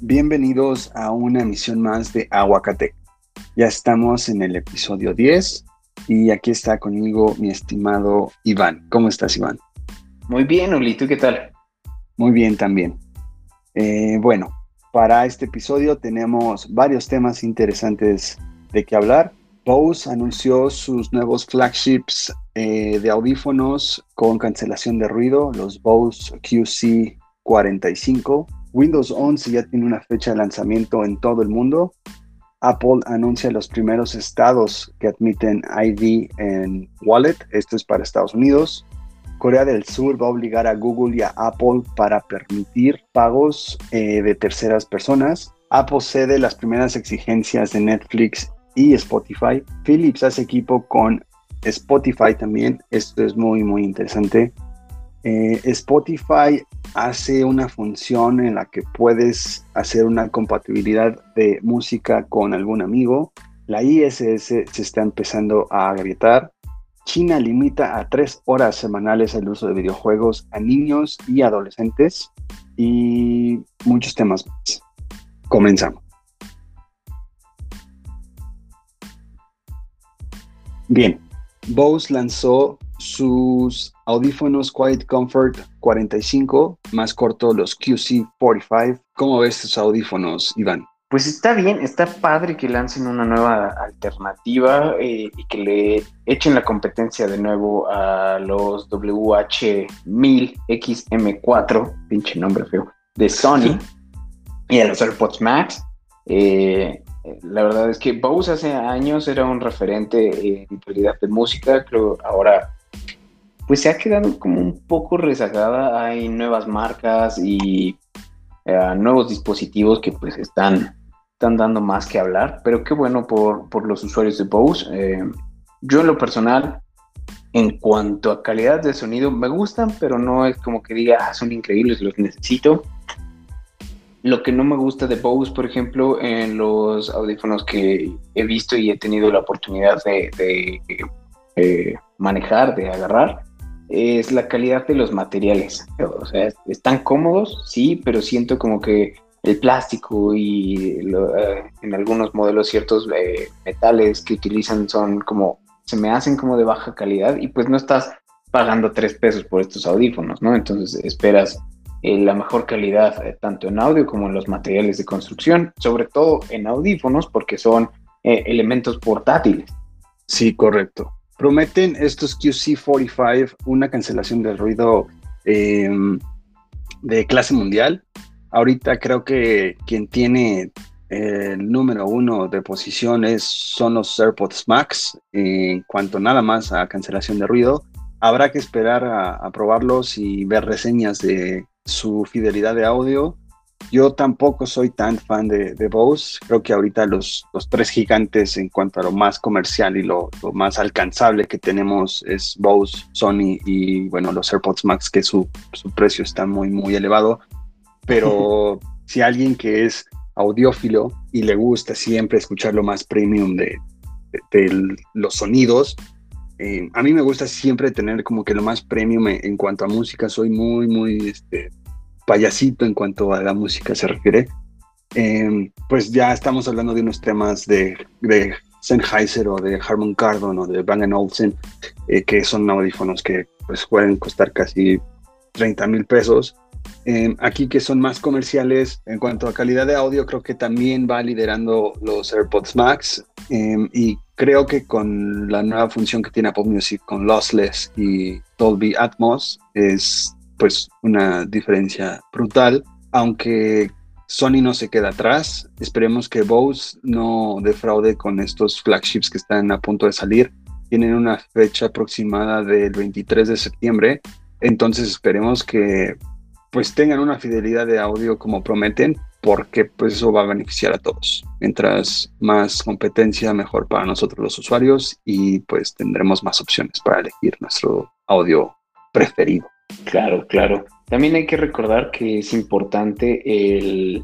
Bienvenidos a una emisión más de Aguacate. Ya estamos en el episodio 10 y aquí está conmigo mi estimado Iván. ¿Cómo estás, Iván? Muy bien, Uli, ¿tú qué tal? Muy bien también. Eh, bueno, para este episodio tenemos varios temas interesantes de qué hablar. Bose anunció sus nuevos flagships eh, de audífonos con cancelación de ruido, los Bose QC45. Windows 11 ya tiene una fecha de lanzamiento en todo el mundo. Apple anuncia los primeros estados que admiten ID en Wallet. Esto es para Estados Unidos. Corea del Sur va a obligar a Google y a Apple para permitir pagos eh, de terceras personas. Apple cede las primeras exigencias de Netflix y Spotify. Philips hace equipo con Spotify también. Esto es muy, muy interesante. Eh, Spotify hace una función en la que puedes hacer una compatibilidad de música con algún amigo. La ISS se está empezando a agrietar. China limita a tres horas semanales el uso de videojuegos a niños y adolescentes y muchos temas más. Comenzamos. Bien, Bose lanzó sus audífonos Quiet Comfort 45, más corto los QC45. ¿Cómo ves estos audífonos, Iván? Pues está bien, está padre que lancen una nueva alternativa eh, y que le echen la competencia de nuevo a los WH-1000XM4, pinche nombre feo, de Sony, y a los AirPods Max. Eh, la verdad es que Bose hace años era un referente en calidad de música, creo ahora pues se ha quedado como un poco rezagada. Hay nuevas marcas y eh, nuevos dispositivos que pues están, están dando más que hablar, pero qué bueno por, los usuarios de Bose. Eh, yo en lo personal, en cuanto a calidad de sonido, me gustan, pero no es como que diga, ah, son increíbles, los necesito. Lo que no me gusta de Bose, por ejemplo, en los audífonos que he visto y he tenido la oportunidad de, eh, manejar, de agarrar, es la calidad de los materiales. O sea, están cómodos, sí, pero siento como que el plástico y eh, en algunos modelos ciertos eh, metales que utilizan son como, se me hacen como de baja calidad y pues no estás pagando tres pesos por estos audífonos, ¿no? Entonces esperas eh, la mejor calidad tanto en audio como en los materiales de construcción, sobre todo en audífonos porque son elementos portátiles. Sí, correcto prometen estos QC45 una cancelación del ruido em, de clase mundial. Ahorita creo que quien tiene el número uno de posiciones son los AirPods Max en cuanto nada más a cancelación de ruido. Habrá que esperar a probarlos y ver reseñas de su fidelidad de audio yo tampoco soy tan fan de, de Bose. Creo que ahorita los, los, tres gigantes en cuanto a lo más comercial y lo, más alcanzable que tenemos es Bose, Sony y bueno, los AirPods Max, que su, su precio está muy, muy elevado. Pero si alguien que es audiófilo y le gusta siempre escuchar lo más premium de, de, los sonidos, eh, a mí me gusta siempre tener como que lo más premium en, en cuanto a música. Soy muy, muy este, payasito en cuanto a la música se refiere, em, pues ya estamos hablando de unos temas de, de Sennheiser o de Harman Kardon o de Bang Olufsen, eh, que son audífonos que pues pueden costar casi 30 mil pesos. Em, aquí que son más comerciales en cuanto a calidad de audio, creo que también va liderando los AirPods Max em, y creo que con la nueva función que tiene Apple Music con Lossless y Dolby Atmos es pues una diferencia brutal, aunque Sony no se queda atrás. Esperemos que Bose no defraude con estos flagships que están a punto de salir. Tienen una fecha aproximada del 23 de septiembre, entonces esperemos que pues tengan una fidelidad de audio como prometen, porque pues eso va a beneficiar a todos. Mientras más competencia, mejor para nosotros los usuarios y pues tendremos más opciones para elegir nuestro audio preferido. Claro, claro. También hay que recordar que es importante el,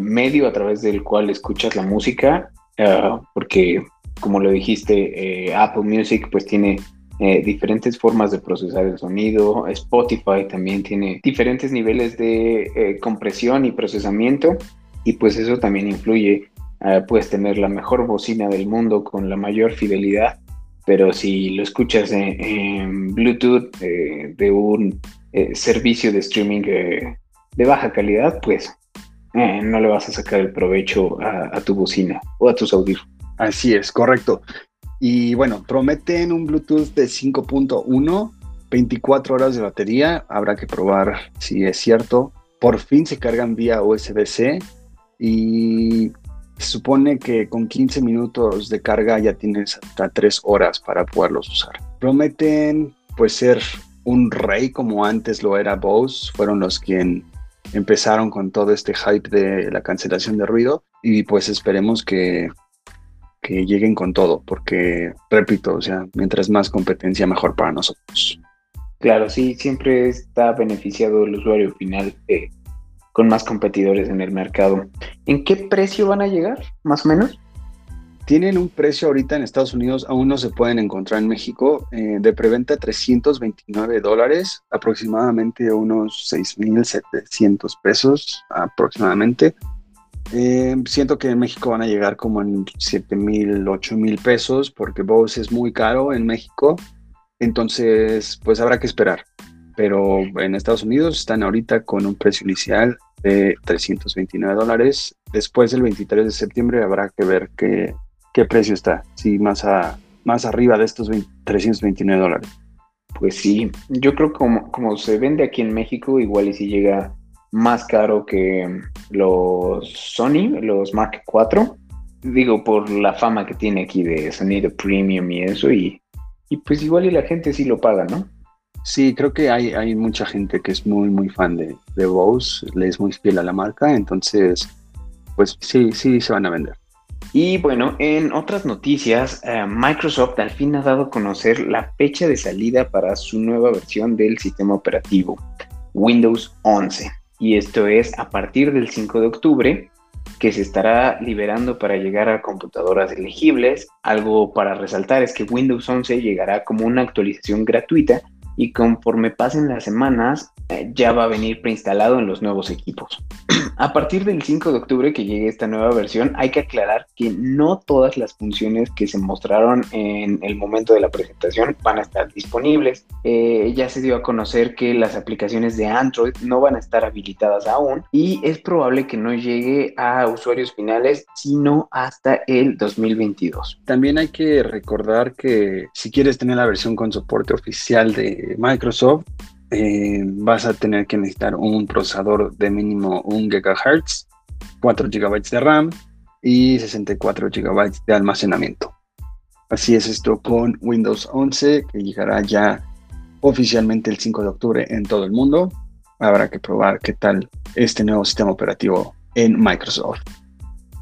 medio a través del cual escuchas la música, ah, porque como lo dijiste, eh, Apple Music pues tiene eh, diferentes formas de procesar el sonido, Spotify también tiene diferentes niveles de eh, compresión y procesamiento. y pues eso también influye. Ah, puedes tener la mejor bocina del mundo con la mayor fidelidad, pero si lo escuchas en, Bluetooth eh, de un eh, servicio de streaming eh, de baja calidad, pues no le vas a sacar el provecho a, tu bocina o a tus audífonos. Así es, correcto. Y bueno, prometen un Bluetooth de 5.1, 24 horas de batería. Habrá que probar si es cierto. Por fin se cargan vía USB-C y se supone que con 15 minutos de carga ya tienes hasta 3 horas para poderlos usar. Prometen pues ser un rey como antes lo era Bose. Fueron los quien empezaron con todo este hype de la cancelación de ruido y pues esperemos que que lleguen con todo, porque, repito, o sea, mientras más competencia, mejor para nosotros. Claro, sí, siempre está beneficiado el usuario final eh, con más competidores en el mercado. ¿En qué precio van a llegar, más o menos? Tienen un precio ahorita en Estados Unidos, aún no se pueden encontrar en México, eh, de preventa 329 dólares, aproximadamente unos 6.700 pesos aproximadamente. Eh, siento que en México van a llegar como en 7 mil, 8 mil pesos, porque Bose es muy caro en México. Entonces, pues habrá que esperar. Pero en Estados Unidos están ahorita con un precio inicial de 329 dólares. Después del 23 de septiembre habrá que ver qué, qué precio está. Si más, a, más arriba de estos 329 dólares. Pues sí, yo creo que como, como se vende aquí en México, igual y si llega más caro que los Sony, los Mark IV. Digo, por la fama que tiene aquí de sonido premium y eso, y, pues igual y la gente sí lo paga, ¿no? Sí, creo que hay, hay mucha gente que es muy, muy fan de, de Bose, le es muy fiel a la marca, entonces, pues sí, sí se van a vender. Y bueno, en otras noticias, eh, Microsoft al fin ha dado a conocer la fecha de salida para su nueva versión del sistema operativo, Windows 11 y esto es a partir del 5 de octubre que se estará liberando para llegar a computadoras elegibles. Algo para resaltar es que Windows 11 llegará como una actualización gratuita y conforme pasen las semanas eh, ya va a venir preinstalado en los nuevos equipos. a partir del 5 de octubre que llegue esta nueva versión, hay que aclarar que no todas las funciones que se mostraron en el momento de la presentación van a estar disponibles. Eh, ya se dio a conocer que las aplicaciones de Android no van a estar habilitadas aún y es probable que no llegue a usuarios finales sino hasta el 2022. También hay que recordar que si quieres tener la versión con soporte oficial de Microsoft, eh, vas a tener que necesitar un procesador de mínimo 1 GHz, 4 GB de RAM y 64 GB de almacenamiento. Así es esto con Windows 11, que llegará ya oficialmente el 5 de octubre en todo el mundo. Habrá que probar qué tal este nuevo sistema operativo en Microsoft.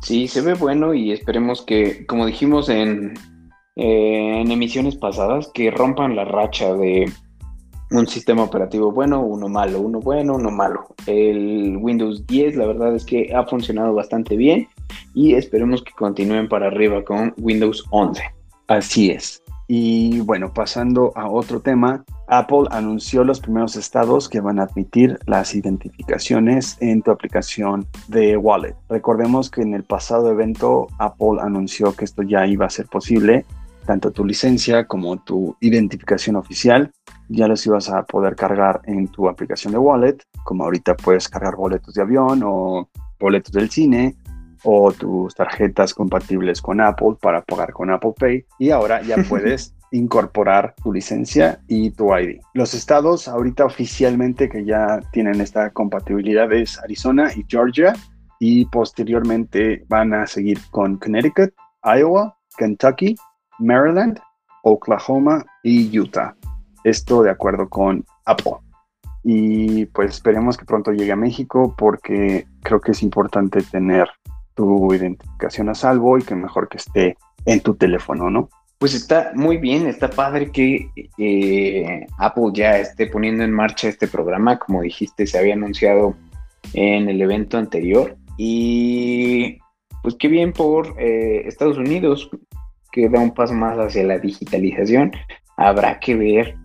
Sí, se ve bueno y esperemos que, como dijimos en, eh, en emisiones pasadas, que rompan la racha de un sistema operativo bueno, uno malo, uno bueno, uno malo. El Windows 10 la verdad es que ha funcionado bastante bien y esperemos que continúen para arriba con Windows 11. Así es. Y bueno, pasando a otro tema, Apple anunció los primeros estados que van a admitir las identificaciones en tu aplicación de Wallet. Recordemos que en el pasado evento Apple anunció que esto ya iba a ser posible tanto tu licencia como tu identificación oficial. Ya los ibas a poder cargar en tu aplicación de wallet, como ahorita puedes cargar boletos de avión o boletos del cine o tus tarjetas compatibles con Apple para pagar con Apple Pay. Y ahora ya puedes incorporar tu licencia y tu ID. Los estados ahorita oficialmente que ya tienen esta compatibilidad es Arizona y Georgia y posteriormente van a seguir con Connecticut, Iowa, Kentucky, Maryland, Oklahoma y Utah. Esto de acuerdo con Apple. Y pues esperemos que pronto llegue a México porque creo que es importante tener tu identificación a salvo y que mejor que esté en tu teléfono, ¿no? Pues está muy bien, está padre que eh, Apple ya esté poniendo en marcha este programa. Como dijiste, se había anunciado en el evento anterior. Y pues qué bien por eh, Estados Unidos que da un paso más hacia la digitalización. Habrá que ver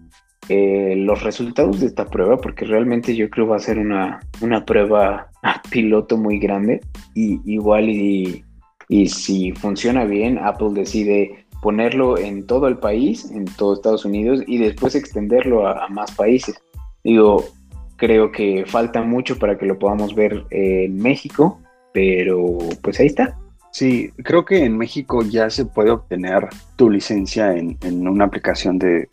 eh, los resultados de esta prueba, porque realmente yo creo va a ser una, una prueba a piloto muy grande y igual y, y si funciona bien, Apple decide ponerlo en todo el país, en todo Estados Unidos y después extenderlo a, más países. Digo, creo que falta mucho para que lo podamos ver en México, pero pues ahí está. Sí, creo que en México ya se puede obtener tu licencia en, en una aplicación de,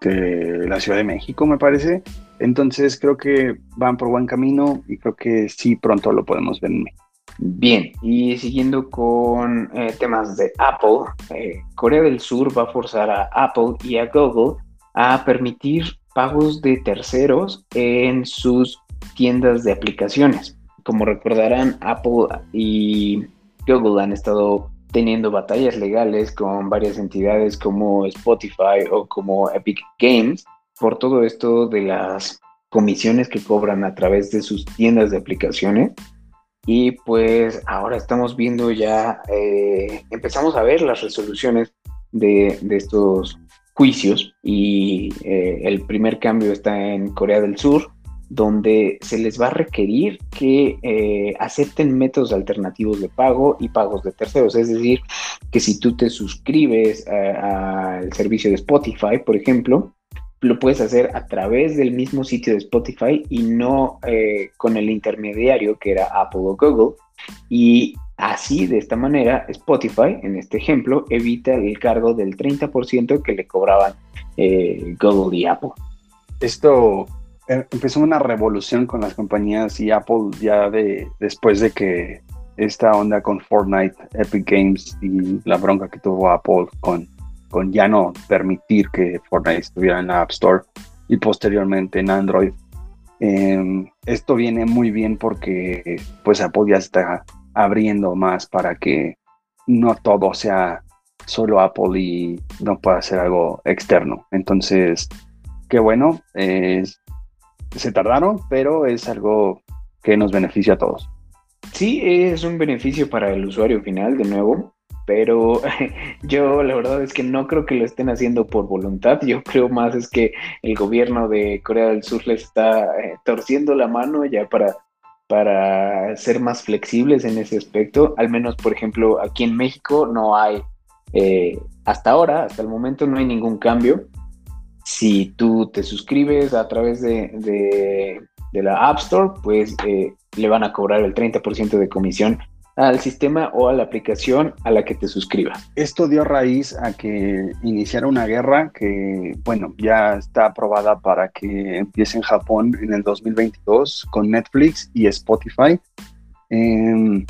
de la Ciudad de México, me parece. Entonces creo que van por buen camino y creo que sí pronto lo podemos ver. Bien, y siguiendo con eh, temas de Apple, eh, Corea del Sur va a forzar a Apple y a Google a permitir pagos de terceros en sus tiendas de aplicaciones. Como recordarán, Apple y Google han estado teniendo batallas legales con varias entidades como Spotify o como Epic Games por todo esto de las comisiones que cobran a través de sus tiendas de aplicaciones. Y pues ahora estamos viendo ya, eh, empezamos a ver las resoluciones de, estos juicios y eh, el primer cambio está en Corea del Sur, donde se les va a requerir que eh, acepten métodos alternativos de pago y pagos de terceros. Es decir, que si tú te suscribes al servicio de Spotify, por ejemplo, lo puedes hacer a través del mismo sitio de Spotify y no eh, con el intermediario que era Apple o Google. Y así, de esta manera, Spotify, en este ejemplo, evita el cargo del 30% que le cobraban eh, Google y Apple. Esto eh, empezó una revolución con las compañías y Apple ya de después de que esta onda con Fortnite, Epic Games y la bronca que tuvo Apple con con ya no permitir que Fortnite estuviera en la App Store y posteriormente en Android. Em, esto viene muy bien porque pues Apple ya está abriendo más para que no todo sea solo Apple y no pueda ser algo externo. Entonces, qué bueno, se tardaron, pero es algo que nos beneficia a todos. Sí, es un beneficio para el usuario final, de nuevo pero yo la verdad es que no creo que lo estén haciendo por voluntad, yo creo más es que el gobierno de Corea del Sur les está eh, torciendo la mano ya para, para ser más flexibles en ese aspecto, al menos por ejemplo aquí en México no hay, eh, hasta ahora, hasta el momento no hay ningún cambio. Si tú te suscribes a través de, la App Store, pues eh, le van a cobrar el 30% de comisión al sistema o a la aplicación a la que te suscribas. Esto dio raíz a que iniciara una guerra que, bueno, ya está aprobada para que empiece en Japón en el 2022 con Netflix y Spotify. Em,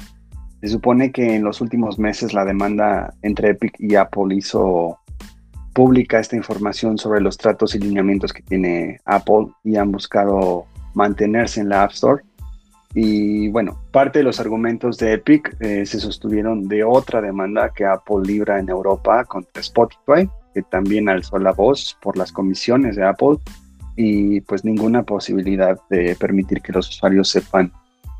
se supone que en los últimos meses la demanda entre Epic y Apple hizo pública esta información sobre los tratos y lineamientos que tiene Apple y han buscado mantenerse en la App Store. Y bueno, parte de los argumentos de Epic eh, se sostuvieron de otra demanda que Apple libra en Europa contra Spotify, que también alzó la voz por las comisiones de Apple y pues ninguna posibilidad de permitir que los usuarios sepan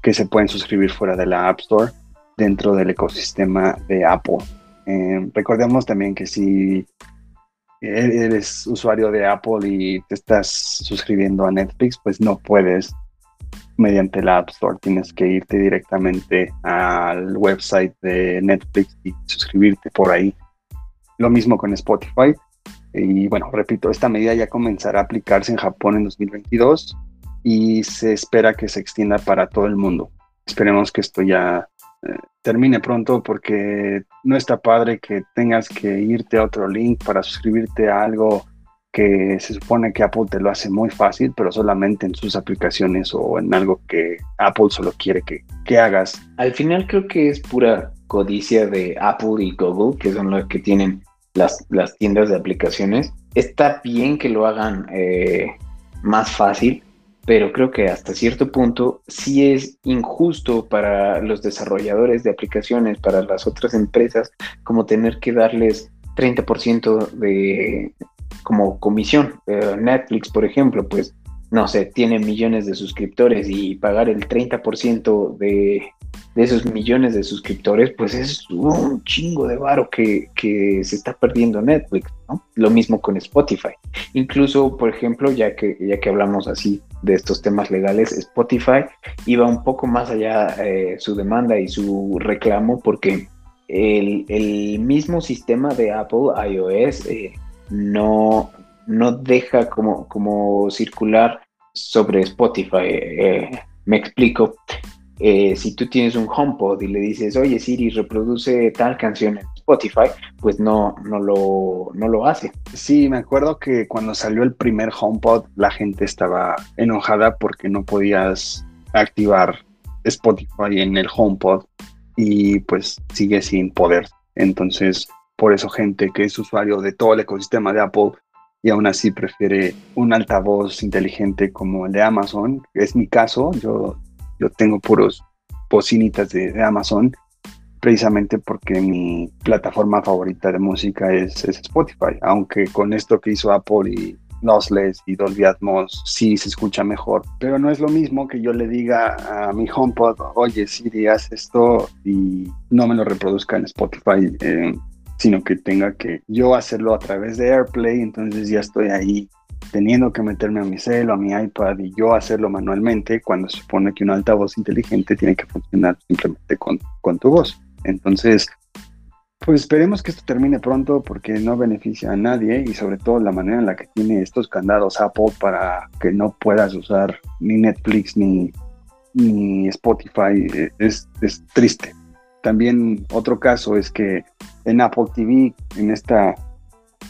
que se pueden suscribir fuera de la App Store dentro del ecosistema de Apple. Eh, recordemos también que si eres usuario de Apple y te estás suscribiendo a Netflix, pues no puedes mediante la App Store. Tienes que irte directamente al website de Netflix y suscribirte por ahí. Lo mismo con Spotify. Y bueno, repito, esta medida ya comenzará a aplicarse en Japón en 2022 y se espera que se extienda para todo el mundo. Esperemos que esto ya eh, termine pronto porque no está padre que tengas que irte a otro link para suscribirte a algo que se supone que Apple te lo hace muy fácil, pero solamente en sus aplicaciones o en algo que Apple solo quiere que, que hagas. Al final creo que es pura codicia de Apple y Google, que son los que tienen las, las tiendas de aplicaciones. Está bien que lo hagan eh, más fácil, pero creo que hasta cierto punto sí es injusto para los desarrolladores de aplicaciones, para las otras empresas, como tener que darles 30% de, como comisión. Netflix, por ejemplo, pues no sé, tiene millones de suscriptores y pagar el 30% de, de esos millones de suscriptores, pues es un chingo de varo que, se está perdiendo Netflix. Lo mismo con Spotify. Incluso, por ejemplo, ya que, ya que hablamos así de estos temas legales, Spotify iba un poco más allá eh, su demanda y su reclamo porque el, el mismo sistema de Apple iOS eh, no, no deja como, como circular sobre Spotify. Eh, me explico. Si tú tienes un HomePod y le dices, oye Siri, reproduce tal canción Spotify, pues no, no, lo, no lo hace. Sí, me acuerdo que cuando salió el primer HomePod, la gente estaba enojada porque no podías activar Spotify en el HomePod y pues sigue sin poder. Entonces, por eso gente que es usuario de todo el ecosistema de Apple y aún así prefiere un altavoz inteligente como el de Amazon. Es mi caso, yo, yo tengo puros bocinitas de, Amazon precisamente porque mi plataforma favorita de música es, Spotify, aunque con esto que hizo Apple y Lossless y Dolby Atmos sí se escucha mejor, pero no es lo mismo que yo le diga a mi HomePod, oye Siri, haz esto y no me lo reproduzca en Spotify. Eh, sino que tenga que yo hacerlo a través de AirPlay, entonces ya estoy ahí teniendo que meterme a mi celo, a mi iPad y yo hacerlo manualmente cuando se supone que un altavoz inteligente tiene que funcionar simplemente con, con tu voz. Entonces, pues esperemos que esto termine pronto porque no beneficia a nadie y sobre todo la manera en la que tiene estos candados Apple para que no puedas usar ni Netflix ni, ni Spotify eh, es, es triste. También otro caso es que en Apple TV, en esta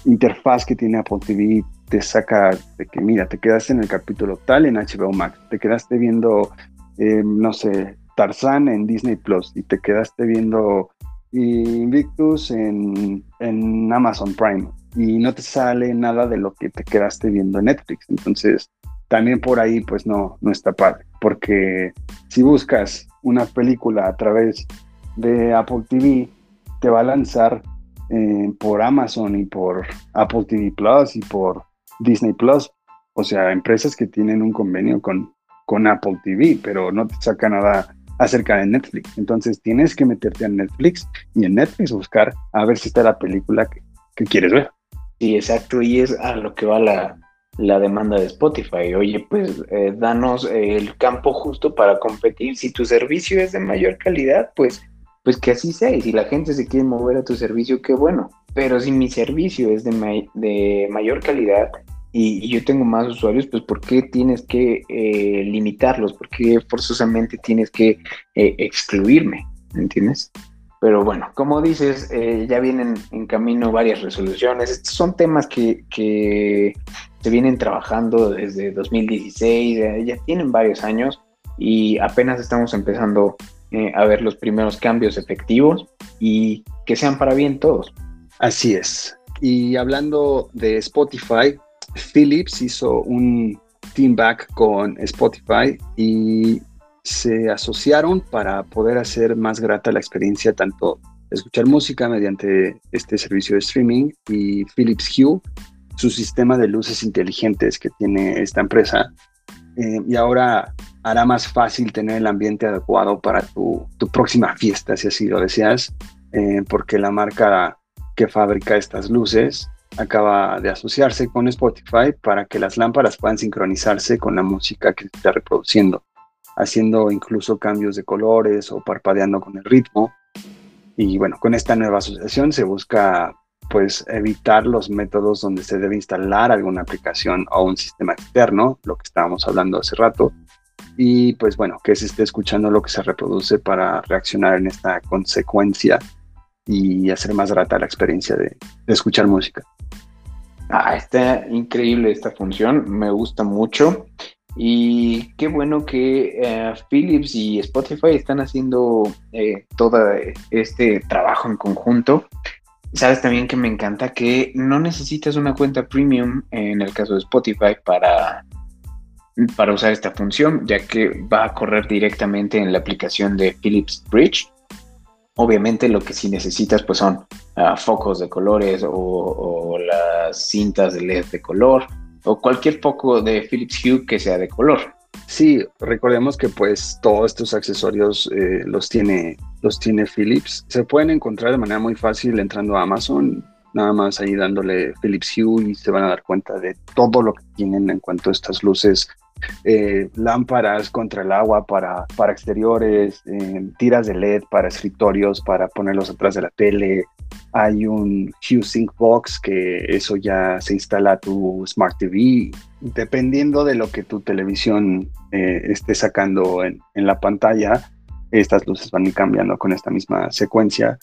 interfaz que tiene Apple TV, te saca de que, mira, te quedaste en el capítulo tal en HBO Max, te quedaste viendo, eh, no sé, Tarzán en Disney Plus y te quedaste viendo Invictus en, en Amazon Prime y no te sale nada de lo que te quedaste viendo en Netflix. Entonces, también por ahí, pues no, no está padre, porque si buscas una película a través de Apple TV, te va a lanzar eh, por Amazon y por Apple TV Plus y por Disney Plus. O sea, empresas que tienen un convenio con, con Apple TV, pero no te saca nada acerca de Netflix. Entonces tienes que meterte en Netflix y en Netflix buscar a ver si está la película que, quieres ver. Sí, exacto, y es a lo que va la, demanda de Spotify. Oye, pues eh, danos el campo justo para competir. Si tu servicio es de mayor calidad, pues pues que así sea. Y si la gente se quiere mover a tu servicio, qué bueno. Pero si mi servicio es de, de mayor calidad y, yo tengo más usuarios, pues ¿por qué tienes que eh, limitarlos? ¿Por qué forzosamente tienes que eh, excluirme? ¿Entiendes? Pero bueno, como dices, eh, ya vienen en camino varias resoluciones. Estos son temas que, que se vienen trabajando desde 2016, ya tienen varios años y apenas estamos empezando eh, a ver los primeros cambios efectivos y que sean para bien todos. Así es. Y hablando de Spotify, Philips hizo un team back con Spotify y se asociaron para poder hacer más grata la experiencia tanto escuchar música mediante este servicio de streaming y Philips Hue, su sistema de luces inteligentes que tiene esta empresa. Eh, y ahora hará más fácil tener el ambiente adecuado para tu, próxima fiesta, si así lo deseas, eh, porque la marca que fabrica estas luces acaba de asociarse con Spotify para que las lámparas puedan sincronizarse con la música que se está reproduciendo, haciendo incluso cambios de colores o parpadeando con el ritmo. Y bueno, con esta nueva asociación se busca pues evitar los métodos donde se debe instalar alguna aplicación o un sistema externo, lo que estábamos hablando hace rato, y pues bueno, que se esté escuchando lo que se reproduce para reaccionar en esta consecuencia y hacer más grata la experiencia de, escuchar música. Ah, está increíble esta función, me gusta mucho. Y qué bueno que eh, Philips y Spotify están haciendo eh, todo este trabajo en conjunto. Sabes también que me encanta que no necesitas una cuenta premium en el caso de Spotify para para usar esta función, ya que va a correr directamente en la aplicación de Philips Bridge. Obviamente lo que sí necesitas pues son focos de colores o, las cintas de LED de color o cualquier foco de Philips Hue que sea de color. Sí, recordemos que pues todos estos accesorios eh, los tiene los tiene Philips. Se pueden encontrar de manera muy fácil entrando a Amazon, nada más ahí dándole Philips Hue y se van a dar cuenta de todo lo que tienen en cuanto a estas luces eh, lámparas contra el agua para, para exteriores, eh, tiras de LED para escritorios, para ponerlos atrás de la tele. Hay un Hue Sync Box que eso ya se instala a tu Smart TV. Dependiendo de lo que tu televisión eh, esté sacando en, en la pantalla, estas luces van cambiando con esta misma secuencia.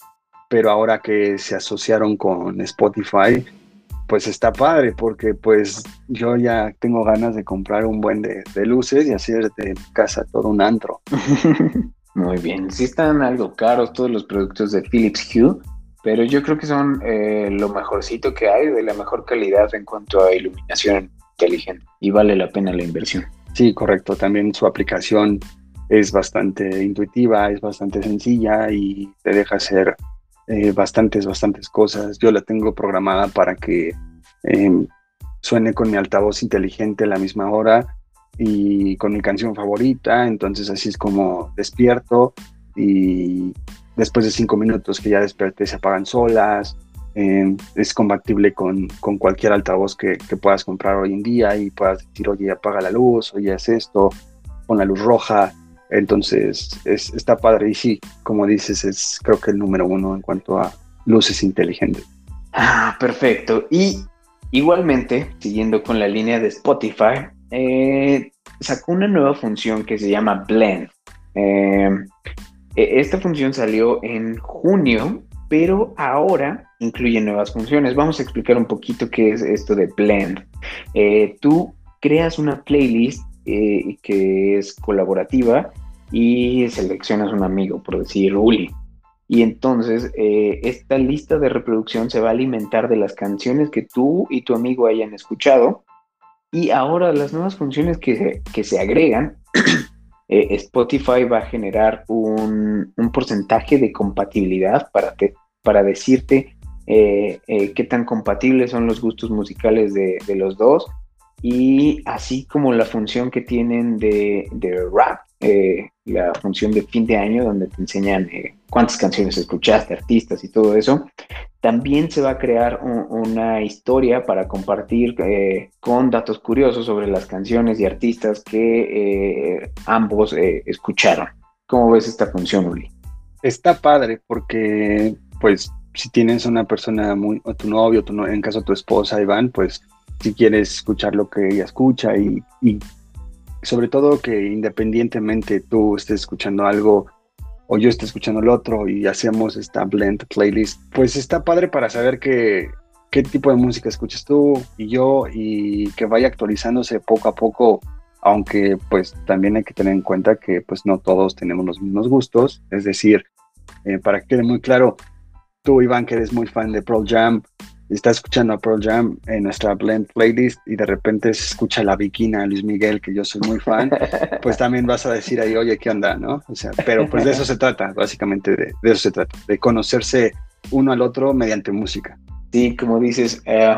Pero ahora que se asociaron con Spotify, pues está padre porque pues yo ya tengo ganas de comprar un buen de, luces y hacer de casa todo un antro. Muy bien, sí están algo caros todos los productos de Philips Hue, pero yo creo que son eh, lo mejorcito que hay, de la mejor calidad en cuanto a iluminación inteligente y vale la pena la inversión. Sí, correcto, también su aplicación es bastante intuitiva, es bastante sencilla y te deja hacer eh, bastantes, bastantes cosas. Yo la tengo programada para que em, suene con mi altavoz inteligente a la misma hora y con mi canción favorita. Entonces así es como despierto y después de cinco minutos que ya desperté se apagan solas. Em, es compatible con, con, cualquier altavoz que, que, puedas comprar hoy en día y puedas decir, oye, apaga la luz, oye, es esto, con la luz roja. Entonces, es, está padre. Y sí, como dices, es creo que el número uno en cuanto a luces inteligentes. Ah, perfecto. Y igualmente, siguiendo con la línea de Spotify, eh, sacó una nueva función que se llama Blend. Eh, e, esta función salió en junio, pero ahora incluye nuevas funciones. Vamos a explicar un poquito qué es esto de Blend. Eh, tú creas una playlist eh, que es colaborativa y seleccionas un amigo, por decir Uli. Y entonces eh, esta lista de reproducción se va a alimentar de las canciones que tú y tu amigo hayan escuchado. Y ahora las nuevas funciones que, que se agregan, eh, Spotify va a generar un, un, porcentaje de compatibilidad para, te, para decirte qué tan compatibles son los gustos musicales de los dos y así como la función que tienen de, rap, eh, la función de fin de año donde te enseñan eh, cuántas canciones escuchaste, artistas y todo eso, también se va a crear una historia para compartir eh, con datos curiosos sobre las canciones y artistas que ambos escucharon. ¿Cómo ves esta función, Uli? Está padre porque, pues, si tienes una persona muy, o tu novio, tu, en caso de tu esposa, Iván, pues si quieres escuchar lo que ella escucha y, sobre todo que independientemente tú estés escuchando algo o yo esté escuchando el otro y hacemos esta blend playlist, pues está padre para saber que, qué tipo de música escuchas tú y yo y que vaya actualizándose poco a poco, aunque pues también hay que tener en cuenta que pues no todos tenemos los mismos gustos, es decir, eh, para que quede muy claro, tú Iván que eres muy fan de Pearl Jam, está escuchando a Pearl Jam en nuestra blend playlist y de repente se escucha la Bikina Luis Miguel, que yo soy muy fan, pues también vas a decir ahí, oye, ¿qué onda? ¿no? O sea, pero pues de eso se trata, básicamente de, eso se trata, de conocerse uno al otro mediante música. Sí, como dices, eh,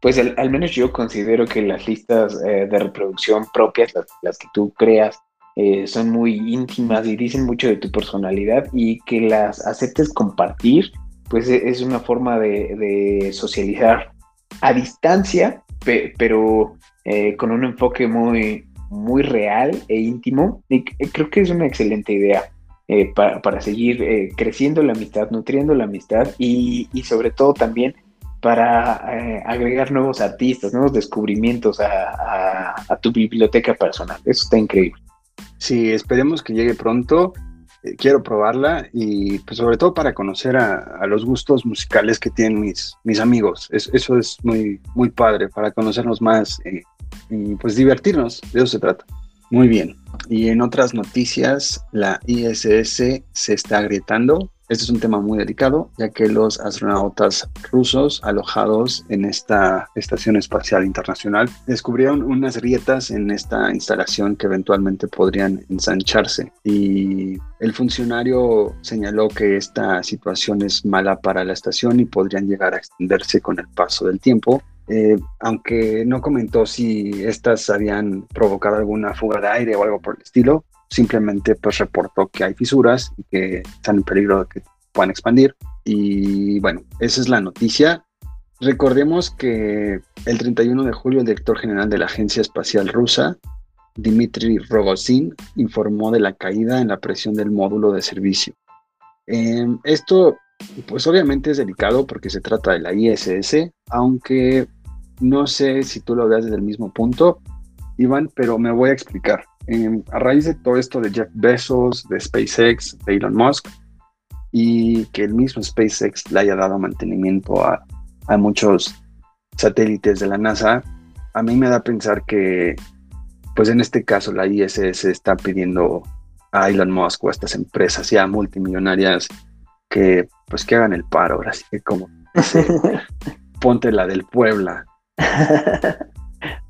pues al, menos yo considero que las listas eh, de reproducción propias, las, que tú creas, eh, son muy íntimas y dicen mucho de tu personalidad y que las aceptes compartir pues e, es una forma de, socializar a distancia, pero eh, con un enfoque muy, muy real e íntimo. Y creo que es una excelente idea eh, para, seguir eh, creciendo la amistad, nutriendo la amistad y, sobre todo también para agregar nuevos artistas, nuevos descubrimientos a, a tu biblioteca personal. Eso está increíble. Sí, esperemos que llegue pronto. Eh, quiero probarla y pues sobre todo para conocer a, los gustos musicales que tienen mis, mis amigos. eso es muy, muy padre, para conocernos más eh, y pues divertirnos, de eso se trata. Muy bien. Y en otras noticias, la ISS se está agrietando este es un tema muy delicado, ya que los astronautas rusos alojados en esta Estación Espacial Internacional descubrieron unas grietas en esta instalación que eventualmente podrían ensancharse. Y el funcionario señaló que esta situación es mala para la estación y podrían llegar a extenderse con el paso del tiempo Eh, aunque no comentó si estas habían provocado alguna fuga de aire o algo por el estilo, simplemente pues reportó que hay fisuras y que están en peligro de que puedan expandir. Y bueno, esa es la noticia. Recordemos que el 31 de julio el director general de la Agencia Espacial Rusa, Dmitry Rogozin, informó de la caída en la presión del módulo de servicio. Em, esto, pues obviamente es delicado porque se trata de la ISS, aunque no sé si tú lo veas desde el mismo punto, Iván, pero me voy a explicar. Em, a raíz de todo esto de Jeff Bezos, de SpaceX, de Elon Musk, y que el mismo SpaceX le haya dado mantenimiento a, a muchos satélites de la NASA, a mí me da a pensar que, pues en este caso, la ISS está pidiendo a Elon Musk o a estas empresas ya multimillonarias que, pues, que hagan el paro. Ahora sí que, como, ponte la del Puebla.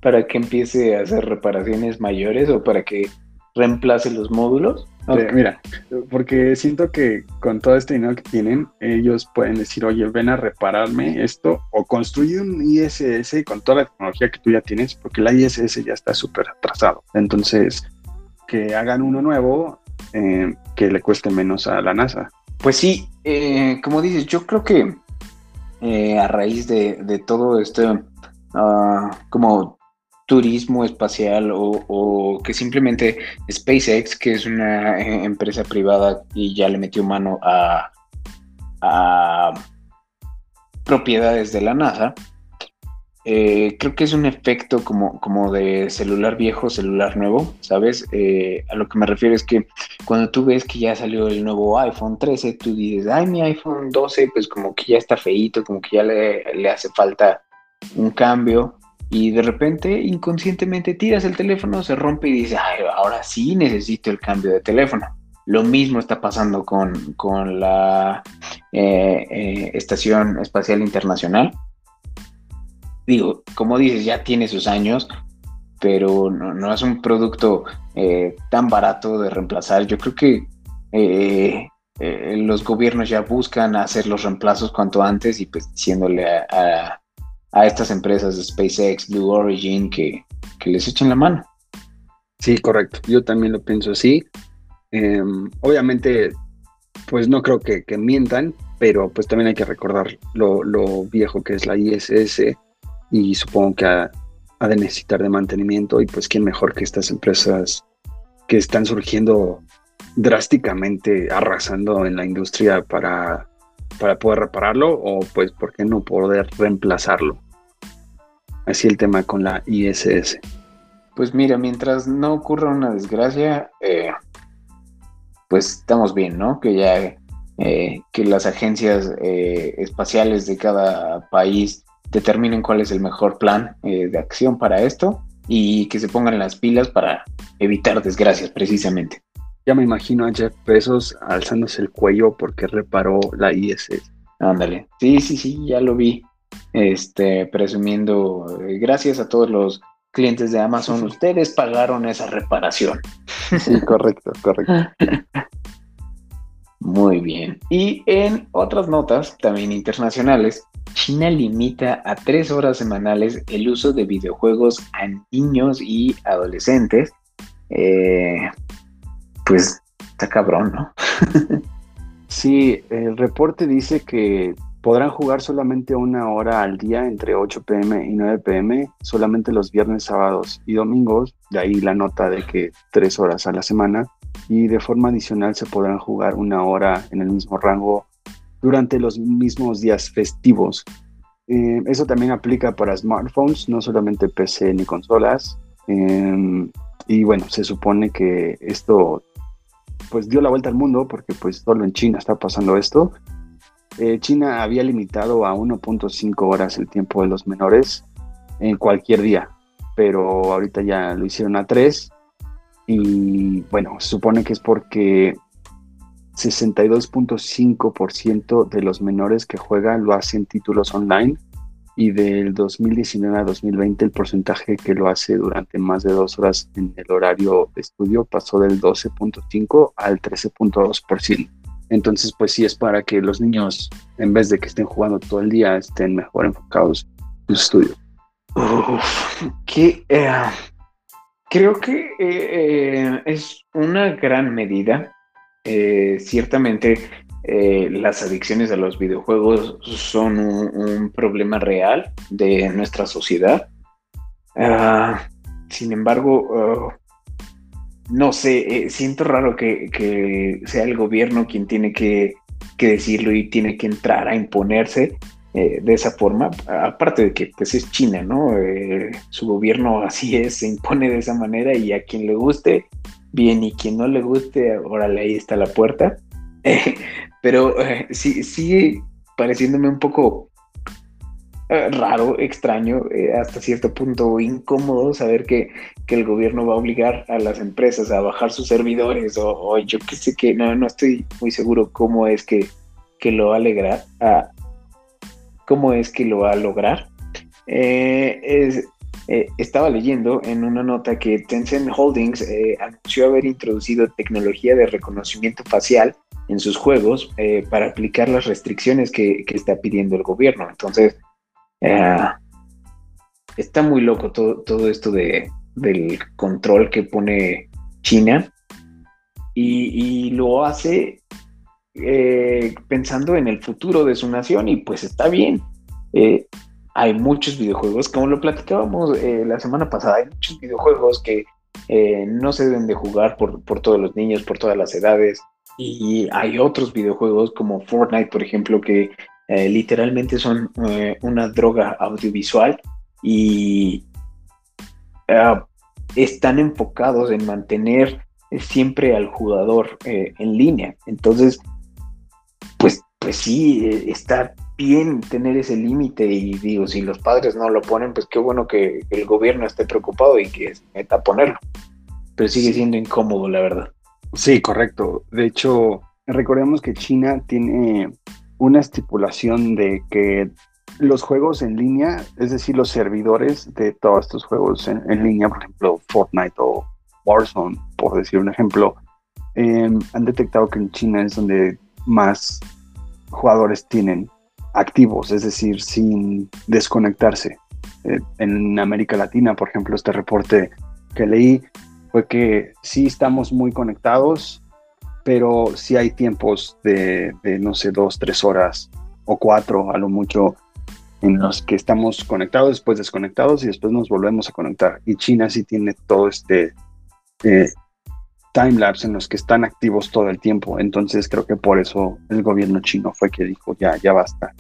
para que empiece a hacer reparaciones mayores o para que reemplace los módulos. mira, porque siento que con todo este dinero que tienen, ellos pueden decir, oye, ven a repararme esto o construir un ISS con toda la tecnología que tú ya tienes, porque la ISS ya está súper atrasado. Entonces, que hagan uno nuevo eh, que le cueste menos a la NASA. Pues sí, eh, como dices, yo creo que eh, a raíz de, de todo esto, como turismo espacial o, que simplemente SpaceX, que es una eh, empresa privada y ya le metió mano a, propiedades de la NASA, eh, creo que es un efecto como, como de celular viejo, celular nuevo, ¿sabes? Eh, a lo que me refiero es que cuando tú ves que ya salió el nuevo iPhone 13, tú dices, ay, mi iPhone 12, pues como que ya está feíto, como que ya le, le hace falta un cambio y de repente inconscientemente tiras el teléfono, se rompe y dices, ahora sí necesito el cambio de teléfono. Lo mismo está pasando con, la eh, eh, Estación Espacial Internacional. Digo, como dices, ya tiene sus años, pero no, es un producto eh, tan barato de reemplazar. Yo creo que los gobiernos ya buscan hacer los reemplazos cuanto antes y pues diciéndole a estas empresas de SpaceX, Blue Origin, que, les echen la mano. Sí, correcto. Yo también lo pienso así. Em, obviamente, pues no creo que, mientan, pero pues también hay que recordar lo, viejo que es la ISS y supongo que ha, ha, de necesitar de mantenimiento y pues quién mejor que estas empresas que están surgiendo drásticamente, arrasando en la industria para, para poder repararlo o pues por qué no poder reemplazarlo así el tema con la ISS. Pues mira, mientras no ocurra una desgracia, eh, pues estamos bien, ¿no? Que ya eh, que las agencias eh, espaciales de cada país determinen cuál es el mejor plan de acción para esto y que se pongan las pilas para evitar desgracias precisamente. Ya me imagino a Jeff Bezos alzándose el cuello porque reparó la ISS. Ándale. Sí, sí, sí, ya lo vi este, presumiendo, eh, gracias a todos los clientes de Amazon, ustedes pagaron esa reparación. Sí, correcto, correcto. Muy bien. Y en otras notas, también internacionales, China limita a tres horas semanales el uso de videojuegos a niños y adolescentes. Eh, pues está cabrón, ¿no? sí, el reporte dice que Podrán jugar solamente una hora al día entre 8 pm y 9 pm, solamente los viernes, sábados y domingos, de ahí la nota de que tres horas a la semana, y de forma adicional se podrán jugar una hora en el mismo rango durante los mismos días festivos. Eh, eso también aplica para smartphones, no solamente PC ni consolas. Em, y bueno, se supone que esto pues dio la vuelta al mundo porque pues solo en China está pasando esto. Eh, China había limitado a 1.5 horas el tiempo de los menores en cualquier día, pero ahorita ya lo hicieron a 3 y bueno, supone que es porque 62.5% de los menores que juegan lo hacen títulos online y del 2019 a 2020 el porcentaje que lo hace durante más de dos horas en el horario de estudio pasó del 12.5 al 13.2%. Entonces, pues sí es para que los niños, en vez de que estén jugando todo el día, estén mejor enfocados en sus estudios. que eh, creo que eh, es una gran medida. ciertamente las adicciones a los videojuegos son un, problema real de nuestra sociedad. Ah, sin embargo, ah, no sé, siento raro que, sea el gobierno quien tiene que, que decirlo y tiene que entrar a imponerse eh, de esa forma, aparte de que pues es China, ¿no? Eh, su gobierno así es, se impone de esa manera y a quien le guste, bien, y quien no le guste, órale, ahí está la puerta. pero eh, sí, sigue pareciéndome un poco raro, extraño, hasta cierto punto incómodo saber que, el gobierno va a obligar a las empresas a bajar sus servidores o, yo qué sé que no, no estoy muy seguro cómo es que, que lo va a, alegrar, a, cómo es que lo va a lograr. Eh, eh, estaba leyendo en una nota que Tencent Holdings eh, anunció haber introducido tecnología de reconocimiento facial en sus juegos para aplicar las restricciones que, está pidiendo el gobierno. Entonces, está muy loco todo, todo esto de, del control que pone China y, lo hace eh, pensando en el futuro de su nación y pues está bien. Eh, hay muchos videojuegos, como lo platicábamos eh, la semana pasada, hay muchos videojuegos que no se deben de jugar por, todos los niños, por todas las edades. Y hay otros videojuegos como Fortnite, por ejemplo, que literalmente son una droga audiovisual y están enfocados en mantener siempre al jugador en línea. Entonces, pues, pues sí, eh, está bien tener ese límite y digo, si los padres no lo ponen, pues qué bueno que el gobierno esté preocupado y que meta a ponerlo. Pero sigue siendo incómodo, la verdad. Sí, correcto. De hecho, recordemos que China tiene una estipulación de que los juegos en línea, es decir, los servidores de todos estos juegos en, línea, por ejemplo, Fortnite o Warzone, por decir un ejemplo, em, han detectado que en China es donde más jugadores tienen activos, es decir, sin desconectarse. Eh, en América Latina, por ejemplo, este reporte que leí fue que sí estamos muy conectados, pero sí hay tiempos de, no sé, dos, tres horas o cuatro a lo mucho en los que estamos conectados, después desconectados y después nos volvemos a conectar. Y China sí tiene todo este eh, timelapse en los que están activos todo el tiempo. Entonces creo que por eso el gobierno chino fue que dijo, ya, ya basta.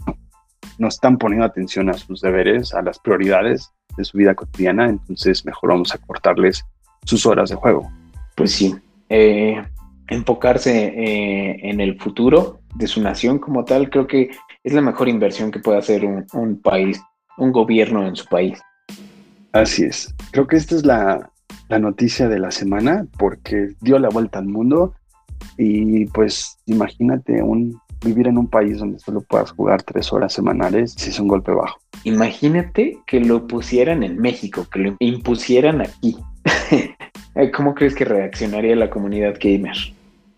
No, están poniendo atención a sus deberes, a las prioridades de su vida cotidiana, entonces mejor vamos a cortarles sus horas de juego. Pues sí, eh, enfocarse eh, en el futuro de su nación como tal, creo que es la mejor inversión que puede hacer un, un país, un gobierno en su país. Así es. Creo que esta es la, la noticia de la semana porque dio la vuelta al mundo y pues imagínate un, vivir en un país donde solo puedas jugar tres horas semanales si es un golpe bajo. Imagínate que lo pusieran en México, que lo impusieran aquí. ¿Cómo crees que reaccionaría la comunidad gamer?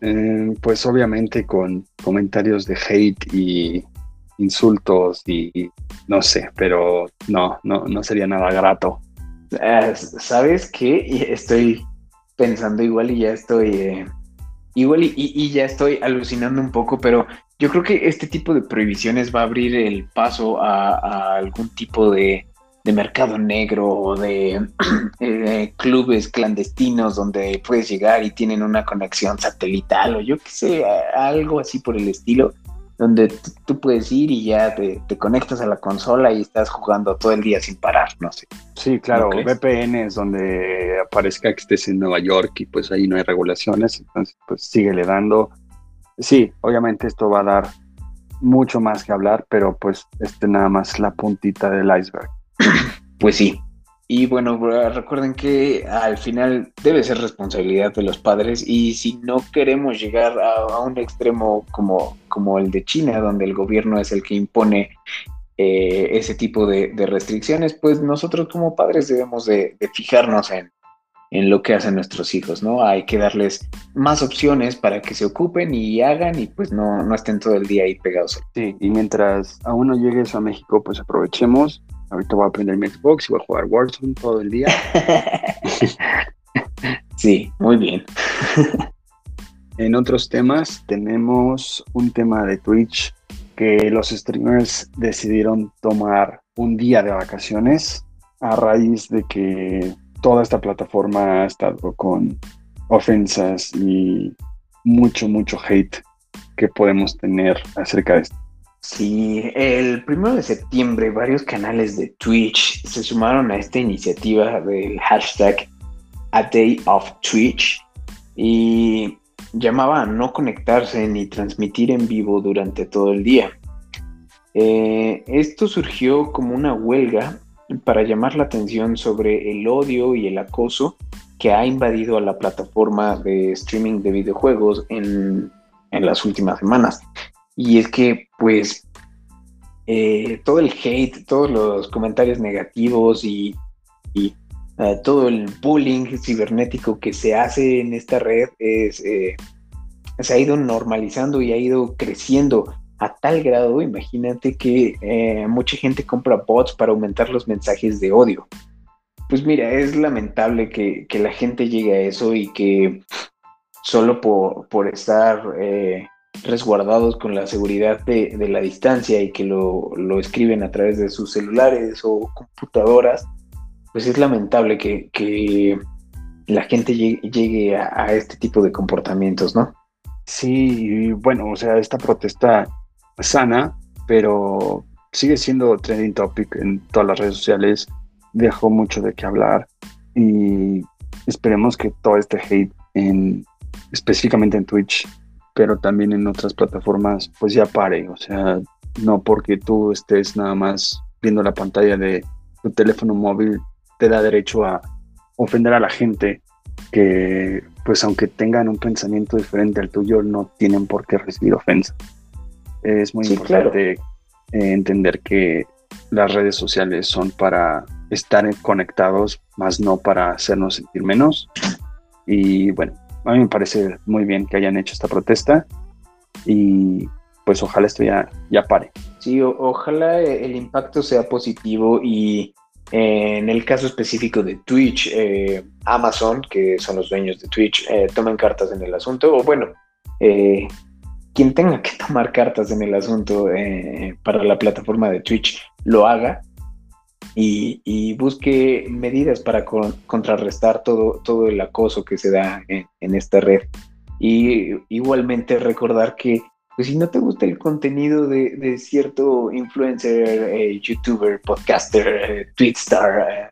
Eh, pues obviamente con comentarios de hate y insultos y no sé, pero no, no, no sería nada grato. Ah, ¿Sabes qué? Estoy pensando igual y ya estoy... Eh, igual y, ya estoy alucinando un poco, pero yo creo que este tipo de prohibiciones va a abrir el paso a, algún tipo de, mercado negro o de eh, clubes clandestinos donde puedes llegar y tienen una conexión satelital o yo qué sé, algo así por el estilo donde tú puedes ir y ya te, conectas a la consola y estás jugando todo el día sin parar, no sé. Sí, claro, VPN es donde aparezca que estés en Nueva York y pues ahí no hay regulaciones, entonces pues síguele dando. Sí, obviamente esto va a dar mucho más que hablar, pero pues este nada más la puntita del iceberg. Pues sí, y bueno, recuerden que al final debe ser responsabilidad de los padres y si no queremos llegar a, un extremo como, como el de China, donde el gobierno es el que impone eh, ese tipo de, restricciones, pues nosotros como padres debemos de, fijarnos en, en, lo que hacen nuestros hijos, ¿no? Hay que darles más opciones para que se ocupen y hagan y pues no, no estén todo el día ahí pegados. Sí, y mientras aún no llegue eso a México, pues aprovechemos Ahorita voy a aprender mi Xbox y voy a jugar Warzone todo el día. sí, muy bien. en otros temas tenemos un tema de Twitch que los streamers decidieron tomar un día de vacaciones a raíz de que toda esta plataforma ha estado con ofensas y mucho, mucho hate que podemos tener acerca de esto. Sí, el primero de septiembre varios canales de Twitch se sumaron a esta iniciativa del hashtag A Day of Twitch y llamaba a no conectarse ni transmitir en vivo durante todo el día. Eh, esto surgió como una huelga para llamar la atención sobre el odio y el acoso que ha invadido a la plataforma de streaming de videojuegos en, las últimas semanas. Y es que, pues, eh, todo el hate, todos los comentarios negativos y, eh, todo el bullying cibernético que se hace en esta red es, se ha ido normalizando y ha ido creciendo a tal grado, imagínate que eh, mucha gente compra bots para aumentar los mensajes de odio. Pues mira, es lamentable que, la gente llegue a eso y que solo por, estar eh, resguardados con la seguridad de, la distancia y que lo, escriben a través de sus celulares o computadoras, pues es lamentable que, la gente llegue, a, a, este tipo de comportamientos, ¿no? Sí, bueno, o sea, esta protesta sana, pero sigue siendo trending topic en todas las redes sociales, dejó mucho de qué hablar y esperemos que todo este hate en específicamente en Twitch, pero también en otras plataformas, pues ya pare, o sea, no porque tú estés nada más viendo la pantalla de tu teléfono móvil te da derecho a ofender a la gente que pues aunque tengan un pensamiento diferente al tuyo no tienen por qué recibir ofensa. Es muy importante eh, entender que las redes sociales son para estar conectados, más no para hacernos sentir menos. Y bueno, a mí me parece muy bien que hayan hecho esta protesta y pues ojalá esto ya, ya pare. Sí, ojalá el impacto sea positivo y eh, en el caso específico de Twitch, eh, Amazon, que son los dueños de Twitch, tomen cartas en el asunto, o bueno, quien tenga que tomar cartas en el asunto eh, para la plataforma de Twitch lo haga y, busque medidas para contrarrestar todo, todo el acoso que se da en, esta red. Y igualmente recordar que pues, si no te gusta el contenido de, cierto influencer, eh, youtuber, podcaster, eh, tweetstar,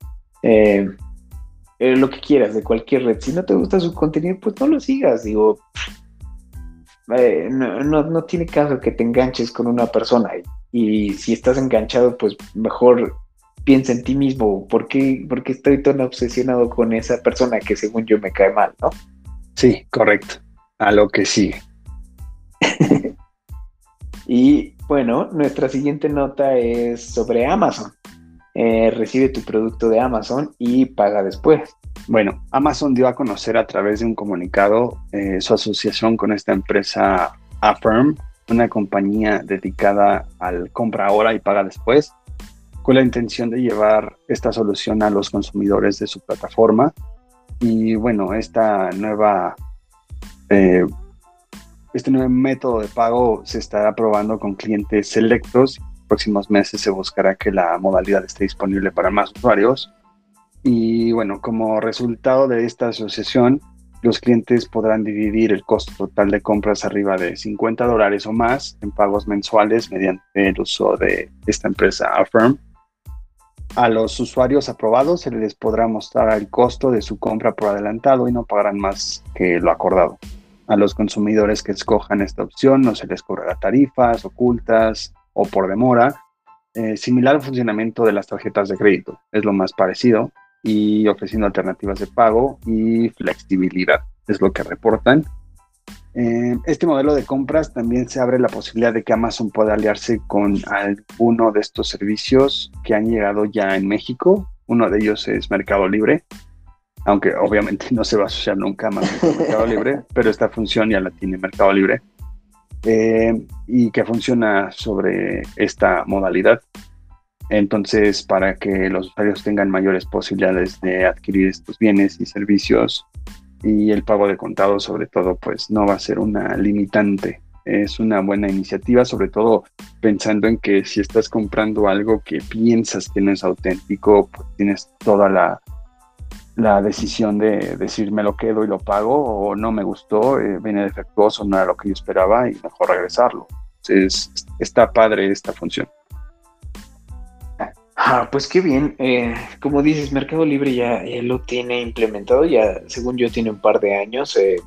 lo que quieras de cualquier red, si no te gusta su contenido, pues no lo sigas. Digo, eh, no, no, tiene caso que te enganches con una persona y, si estás enganchado, pues mejor piensa en ti mismo, ¿por qué, porque estoy tan obsesionado con esa persona que según yo me cae mal, ¿no? Sí, correcto, a lo que sigue. y bueno, nuestra siguiente nota es sobre Amazon. Eh, recibe tu producto de Amazon y paga después. Bueno, Amazon dio a conocer a través de un comunicado eh, su asociación con esta empresa Affirm, una compañía dedicada al compra ahora y paga después, con la intención de llevar esta solución a los consumidores de su plataforma. Y bueno, esta nueva, eh, este nuevo método de pago se estará probando con clientes selectos. Próximos meses se buscará que la modalidad esté disponible para más usuarios y bueno, como resultado de esta asociación, los clientes podrán dividir el costo total de compras arriba de 50 dólares o más en pagos mensuales mediante el uso de esta empresa Affirm. A los usuarios aprobados se les podrá mostrar el costo de su compra por adelantado y no pagarán más que lo acordado. A los consumidores que escojan esta opción no se les cobrará tarifas ocultas o por demora. Eh, similar al funcionamiento de las tarjetas de crédito, es lo más parecido y ofreciendo alternativas de pago y flexibilidad, es lo que reportan. Eh, este modelo de compras también se abre la posibilidad de que Amazon pueda aliarse con alguno de estos servicios que han llegado ya en México. Uno de ellos es Mercado Libre, aunque obviamente no se va a asociar nunca más con Mercado Libre, pero esta función ya la tiene Mercado Libre. Eh, y que funciona sobre esta modalidad. Entonces, para que los usuarios tengan mayores posibilidades de adquirir estos bienes y servicios y el pago de contado, sobre todo, pues no va a ser una limitante. Es una buena iniciativa, sobre todo pensando en que si estás comprando algo que piensas que no es auténtico, pues tienes toda la, la decisión de decir me lo quedo y lo pago o no me gustó, eh, viene defectuoso, no era lo que yo esperaba y mejor regresarlo. Entonces, está padre esta función. Ah, pues qué bien. Eh, como dices, Mercado Libre ya, lo tiene implementado, ya según yo tiene un par de años eh,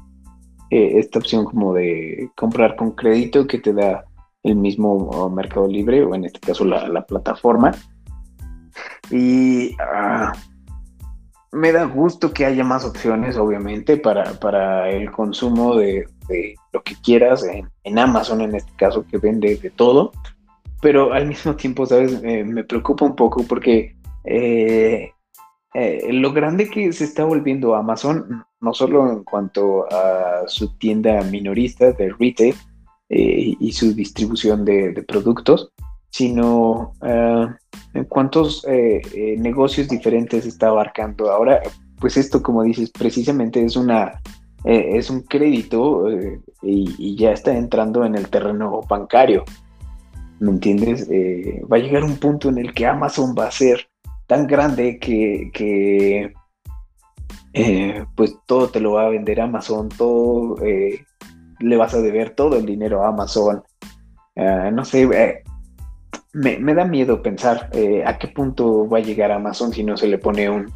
eh, esta opción como de comprar con crédito que te da el mismo Mercado Libre o en este caso la, plataforma. Y ah, me da gusto que haya más opciones, obviamente, para, el consumo de, lo que quieras en, en Amazon, en este caso, que vende de todo pero al mismo tiempo, ¿sabes? me preocupa un poco porque eh, eh, lo grande que se está volviendo Amazon, no solo en cuanto a su tienda minorista de retail eh, y su distribución de, productos, sino en cuántos negocios diferentes está abarcando. Ahora, pues esto, como dices, precisamente es una es un crédito y, ya está entrando en el terreno bancario. ¿Me entiendes? Eh, va a llegar un punto en el que Amazon va a ser tan grande que, eh, pues todo te lo va a vender Amazon, todo eh, le vas a deber todo el dinero a Amazon. Ah, no sé, me, da miedo pensar a qué punto va a llegar Amazon si no se le pone un,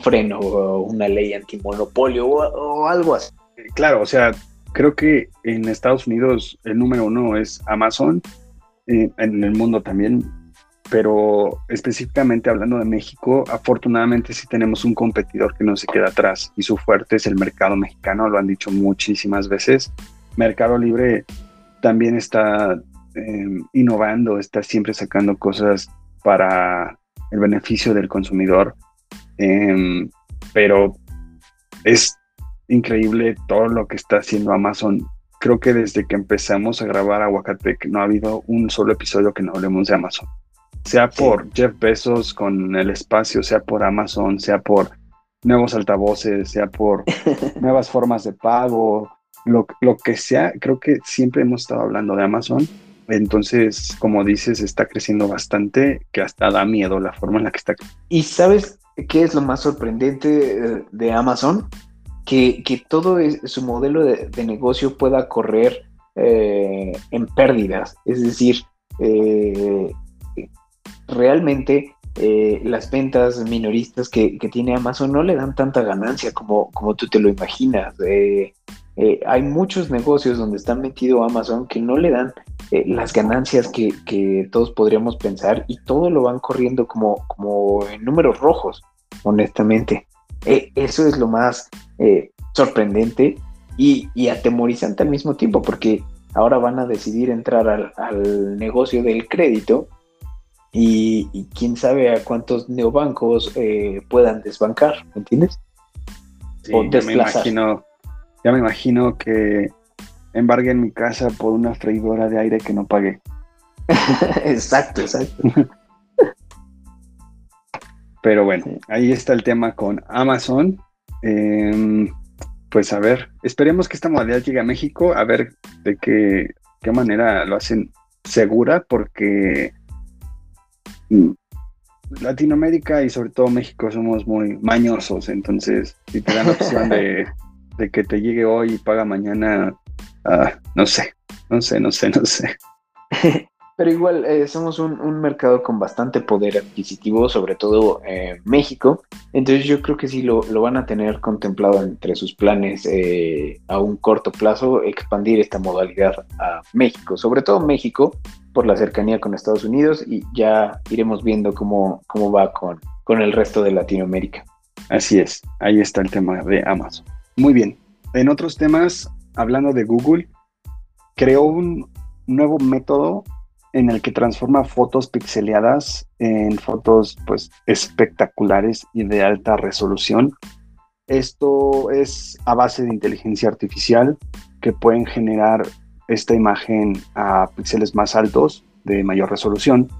freno o una ley antimonopolio o, o algo así. Claro, o sea, creo que en Estados Unidos el número uno es Amazon en el mundo también, pero específicamente hablando de México, afortunadamente sí tenemos un competidor que no se queda atrás y su fuerte es el mercado mexicano, lo han dicho muchísimas veces. Mercado Libre también está em, innovando, está siempre sacando cosas para el beneficio del consumidor, em, pero es increíble todo lo que está haciendo Amazon creo que desde que empezamos a grabar Aguacatec no ha habido un solo episodio que no hablemos de Amazon. Sea por Jeff Bezos con el espacio, sea por Amazon, sea por nuevos altavoces, sea por nuevas formas de pago, lo, lo, que sea, creo que siempre hemos estado hablando de Amazon. Entonces, como dices, está creciendo bastante, que hasta da miedo la forma en la que está. ¿Y sabes qué es lo más sorprendente de Amazon? Que, todo su modelo de, negocio pueda correr eh, en pérdidas. Es decir, eh, realmente eh, las ventas minoristas que, tiene Amazon no le dan tanta ganancia como, como tú te lo imaginas. hay muchos negocios donde está metido Amazon que no le dan las ganancias que, todos podríamos pensar y todo lo van corriendo como, como en números rojos, honestamente. Eso es lo más eh, sorprendente y, atemorizante al mismo tiempo, porque ahora van a decidir entrar al, negocio del crédito y, quién sabe a cuántos neobancos eh, puedan desbancar, ¿me entiendes? o ya me imagino, ya me imagino que embarguen mi casa por una freidora de aire que no pagué. exacto, exacto. Pero bueno, ahí está el tema con Amazon. Em, pues a ver, esperemos que esta modalidad llegue a México, a ver de qué, qué manera lo hacen segura, porque mm, Latinoamérica y sobre todo México somos muy mañosos, entonces si te dan la opción de, que te llegue hoy y paga mañana, ah, no sé, no sé, no sé, no sé. Pero igual eh, somos un, mercado con bastante poder adquisitivo, sobre todo eh, México. Entonces yo creo que sí lo, van a tener contemplado entre sus planes eh, a un corto plazo expandir esta modalidad a México, sobre todo México por la cercanía con Estados Unidos y ya iremos viendo cómo, cómo va con, con el resto de Latinoamérica. Así es, ahí está el tema de Amazon. Muy bien, en otros temas, hablando de Google, creó un nuevo método en el que transforma fotos pixeleadas en fotos pues espectaculares y de alta resolución. Esto es a base de inteligencia artificial que pueden generar esta imagen a píxeles más altos de mayor resolución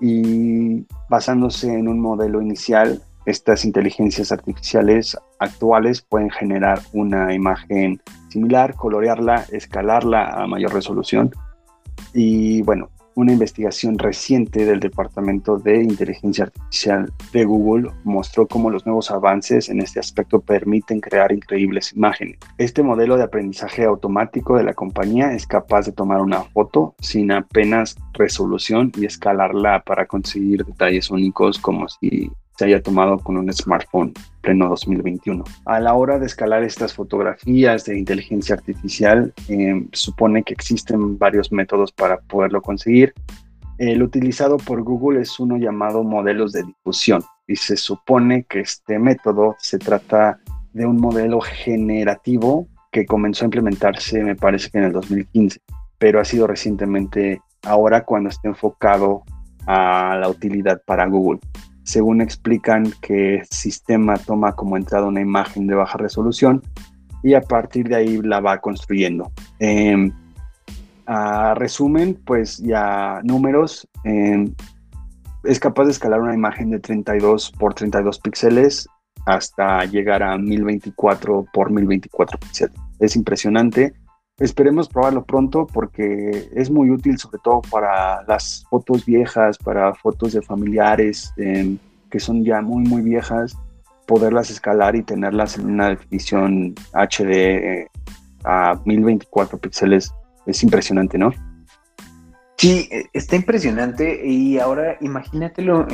y basándose en un modelo inicial, estas inteligencias artificiales actuales pueden generar una imagen similar, colorearla, escalarla a mayor resolución. Y bueno, una investigación reciente del Departamento de Inteligencia Artificial de Google mostró cómo los nuevos avances en este aspecto permiten crear increíbles imágenes. Este modelo de aprendizaje automático de la compañía es capaz de tomar una foto sin apenas resolución y escalarla para conseguir detalles únicos como si se haya tomado con un smartphone pleno 2021. A la hora de escalar estas fotografías de inteligencia artificial, eh, supone que existen varios métodos para poderlo conseguir. El utilizado por Google es uno llamado modelos de difusión y se supone que este método se trata de un modelo generativo que comenzó a implementarse, me parece que en el 2015, pero ha sido recientemente ahora cuando está enfocado a la utilidad para Google según explican que el sistema toma como entrada una imagen de baja resolución y a partir de ahí la va construyendo. Em, a resumen, pues ya números, em, es capaz de escalar una imagen de 32 por 32 píxeles hasta llegar a 1024 por 1024 píxeles. Es impresionante Esperemos probarlo pronto porque es muy útil sobre todo para las fotos viejas, para fotos de familiares em, que son ya muy muy viejas, poderlas escalar y tenerlas en una definición HD eh, a 1024 píxeles es impresionante, ¿no? Sí, e, está impresionante y ahora imagínatelo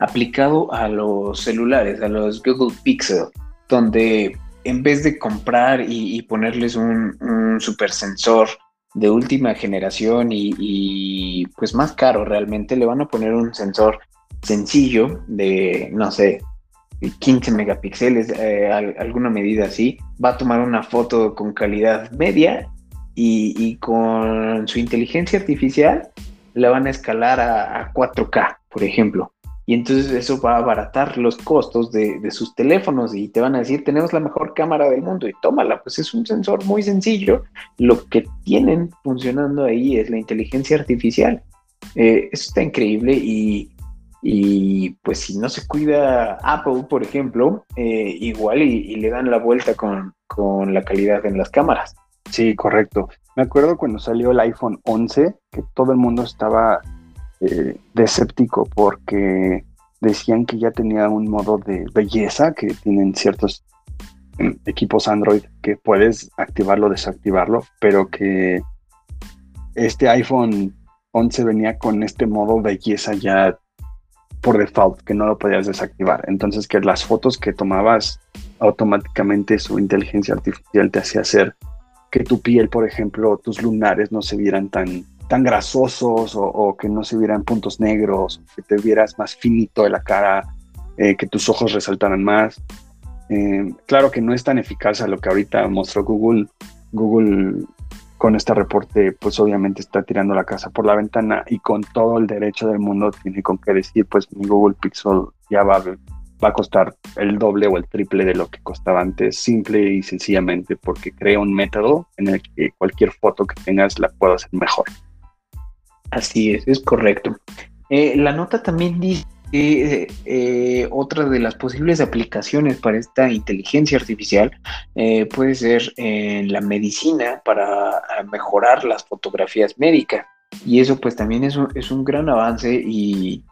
aplicado a los celulares, a los Google Pixel, donde en vez de comprar y, ponerles un, super sensor de última generación y, pues más caro realmente, le van a poner un sensor sencillo de, no sé, 15 megapíxeles, eh, alguna medida así, va a tomar una foto con calidad media y, con su inteligencia artificial la van a escalar a 4K, por ejemplo. Y entonces eso va a abaratar los costos de, sus teléfonos y te van a decir, tenemos la mejor cámara del mundo y tómala, pues es un sensor muy sencillo. Lo que tienen funcionando ahí es la inteligencia artificial. Eh, eso está increíble y, pues si no se cuida Apple, por ejemplo, eh, igual y, le dan la vuelta con, con la calidad en las cámaras. Sí, correcto. Me acuerdo cuando salió el iPhone 11, que todo el mundo estaba eh, de escéptico porque decían que ya tenía un modo de belleza que tienen ciertos em, equipos Android que puedes activarlo desactivarlo, pero que este iPhone 11 venía con este modo belleza ya por default, que no lo podías desactivar. Entonces que las fotos que tomabas automáticamente su inteligencia artificial te hacía hacer que tu piel, por ejemplo, tus lunares no se vieran tan tan grasosos o, que no se vieran puntos negros, que te vieras más finito de la cara, eh, que tus ojos resaltaran más. Eh, claro que no es tan eficaz a lo que ahorita mostró Google. Google con este reporte pues obviamente está tirando la casa por la ventana y con todo el derecho del mundo tiene con qué decir pues mi Google Pixel ya va, va a costar el doble o el triple de lo que costaba antes, simple y sencillamente porque crea un método en el que cualquier foto que tengas la puedo hacer mejor. Así es, es correcto. Eh, la nota también dice que eh, otra de las posibles aplicaciones para esta inteligencia artificial eh, puede ser en la medicina para mejorar las fotografías médicas. Y eso pues también es un, es un gran avance y,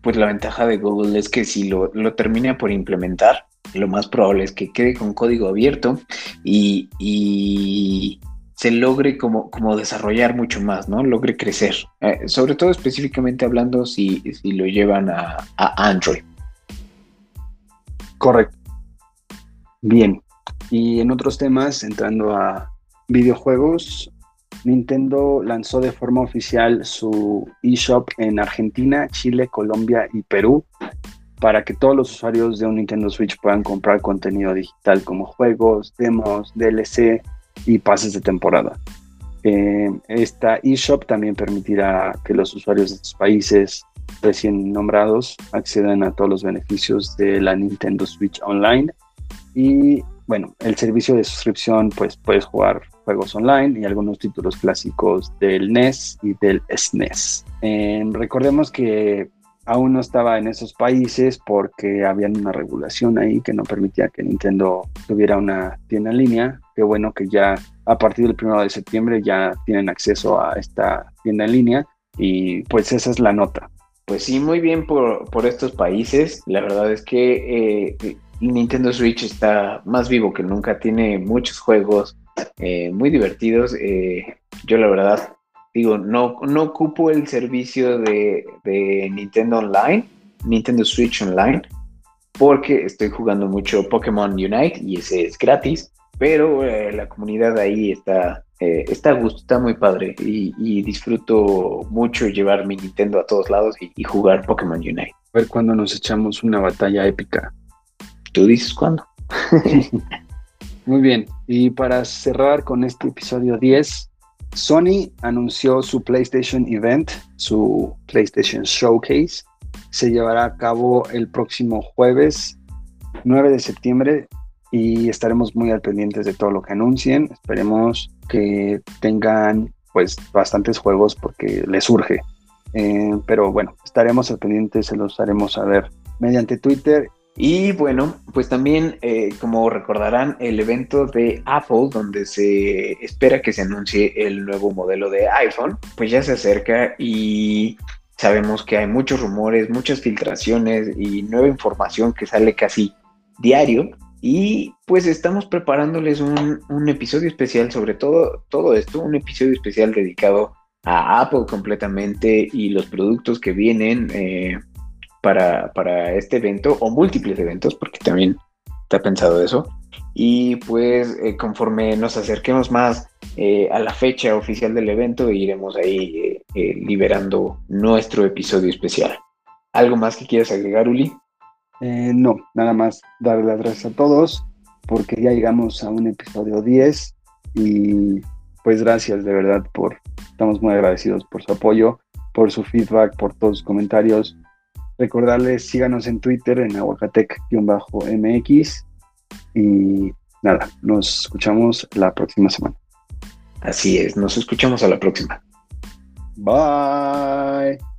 pues la ventaja de Google es que si lo, lo termina por implementar, lo más probable es que quede con código abierto y, y se logre como, como desarrollar mucho más, ¿no? Logre crecer. Eh, sobre todo específicamente hablando si, si lo llevan a, Android. Correcto. Bien. Y en otros temas, entrando a videojuegos, Nintendo lanzó de forma oficial su eShop en Argentina, Chile, Colombia y Perú para que todos los usuarios de un Nintendo Switch puedan comprar contenido digital como juegos, demos, DLC, y pases de temporada. Eh, esta eShop también permitirá que los usuarios de estos países recién nombrados accedan a todos los beneficios de la Nintendo Switch Online y bueno, el servicio de suscripción, pues puedes jugar juegos online y algunos títulos clásicos del NES y del SNES. Eh, recordemos que aún no estaba en esos países porque había una regulación ahí que no permitía que Nintendo tuviera una tienda en línea. Qué bueno que ya a partir del 1 de septiembre ya tienen acceso a esta tienda en línea y pues esa es la nota. Pues sí, muy bien por, estos países. La verdad es que eh, Nintendo Switch está más vivo que nunca, tiene muchos juegos eh, muy divertidos. Eh, yo la verdad digo, no, no ocupo el servicio de, Nintendo Online, Nintendo Switch Online, porque estoy jugando mucho Pokémon Unite y ese es gratis, pero eh, la comunidad ahí está, eh, está a gusto, está muy padre y, disfruto mucho llevar mi Nintendo a todos lados y, jugar Pokémon Unite. A ver cuándo nos echamos una batalla épica. ¿Tú dices cuándo? muy bien, y para cerrar con este episodio 10, Sony anunció su PlayStation Event, su PlayStation Showcase. Se llevará a cabo el próximo jueves 9 de septiembre y estaremos muy al pendientes de todo lo que anuncien. Esperemos que tengan pues bastantes juegos porque les surge. Eh, pero bueno, estaremos al pendiente, se los haremos saber mediante Twitter y bueno, pues también, eh, como recordarán, el evento de Apple, donde se espera que se anuncie el nuevo modelo de iPhone, pues ya se acerca y sabemos que hay muchos rumores, muchas filtraciones y nueva información que sale casi diario. Y pues estamos preparándoles un, episodio especial sobre todo, todo esto, un episodio especial dedicado a Apple completamente y los productos que vienen. Eh, para, este evento o múltiples eventos, porque también está pensado eso. Y pues eh, conforme nos acerquemos más eh, a la fecha oficial del evento, iremos ahí liberando nuestro episodio especial. ¿Algo más que quieras agregar, Uli? No, nada más darle las gracias a todos porque ya llegamos a un episodio 10 y pues gracias de verdad por, estamos muy agradecidos por su apoyo, por su feedback, por todos sus comentarios Recordarles, síganos en Twitter en aguacatec-mx y nada, nos escuchamos la próxima semana. Así es, nos escuchamos a la próxima. Bye.